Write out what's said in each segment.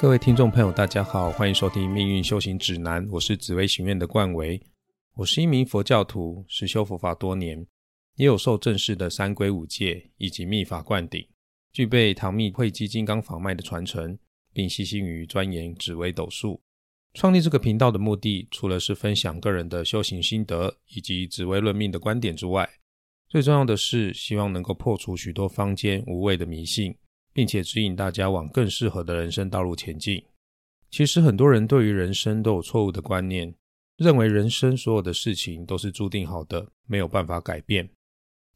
各位听众朋友，大家好，欢迎收听《命运修行指南》，我是紫薇行院的冠维。我是一名佛教徒，实修佛法多年，也有受正式的三规五戒以及密法灌顶，具备唐密慧基金刚法脉的传承，并悉心于钻研紫微斗数。创立这个频道的目的，除了是分享个人的修行心得以及紫微论命的观点之外，最重要的是希望能够破除许多坊间无谓的迷信。并且指引大家往更适合的人生道路前进。其实很多人对于人生都有错误的观念，认为人生所有的事情都是注定好的，没有办法改变。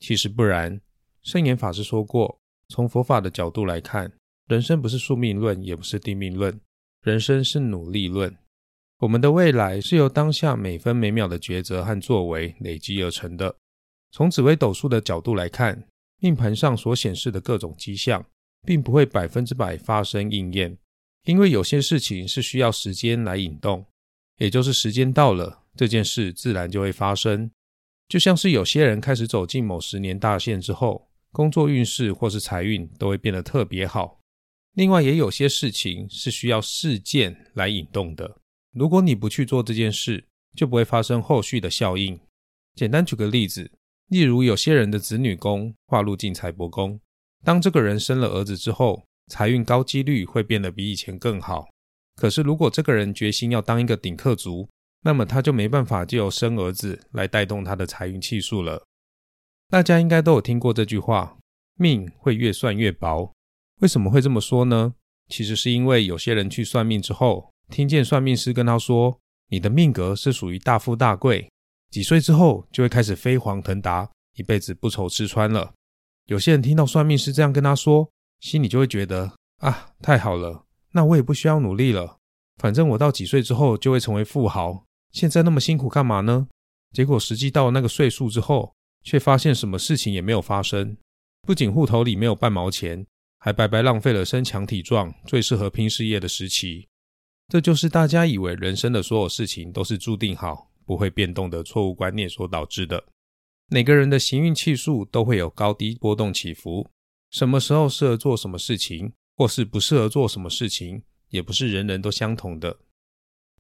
其实不然。圣严法师说过，从佛法的角度来看，人生不是宿命论，也不是定命论，人生是努力论。我们的未来是由当下每分每秒的抉择和作为累积而成的。从紫微斗数的角度来看，命盘上所显示的各种迹象。并不会百分之百发生应验，因为有些事情是需要时间来引动，也就是时间到了，这件事自然就会发生。就像是有些人开始走进某十年大限之后，工作运势或是财运都会变得特别好。另外，也有些事情是需要事件来引动的，如果你不去做这件事，就不会发生后续的效应。简单举个例子，例如有些人的子女宫化入进财帛宫。当这个人生了儿子之后，财运高几率会变得比以前更好。可是，如果这个人决心要当一个顶客族，那么他就没办法借由生儿子来带动他的财运气数了。大家应该都有听过这句话：命会越算越薄。为什么会这么说呢？其实是因为有些人去算命之后，听见算命师跟他说：“你的命格是属于大富大贵，几岁之后就会开始飞黄腾达，一辈子不愁吃穿了。”有些人听到算命师这样跟他说，心里就会觉得啊，太好了，那我也不需要努力了，反正我到几岁之后就会成为富豪，现在那么辛苦干嘛呢？结果实际到那个岁数之后，却发现什么事情也没有发生，不仅户头里没有半毛钱，还白白浪费了身强体壮、最适合拼事业的时期。这就是大家以为人生的所有事情都是注定好、不会变动的错误观念所导致的。每个人的行运气数都会有高低波动起伏，什么时候适合做什么事情，或是不适合做什么事情，也不是人人都相同的。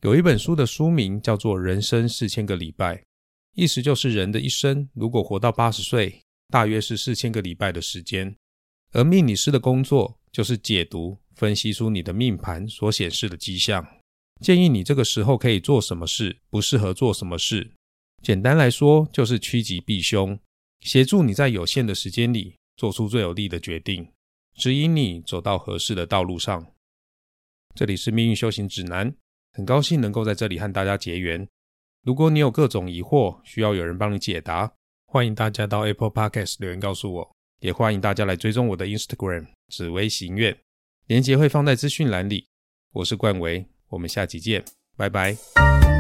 有一本书的书名叫做《人生四千个礼拜》，意思就是人的一生如果活到八十岁，大约是四千个礼拜的时间。而命理师的工作就是解读、分析出你的命盘所显示的迹象，建议你这个时候可以做什么事，不适合做什么事。简单来说，就是趋吉避凶，协助你在有限的时间里做出最有利的决定，指引你走到合适的道路上。这里是命运修行指南，很高兴能够在这里和大家结缘。如果你有各种疑惑，需要有人帮你解答，欢迎大家到 Apple Podcast 留言告诉我，也欢迎大家来追踪我的 Instagram 紫微行愿，连接会放在资讯栏里。我是冠维，我们下期见，拜拜。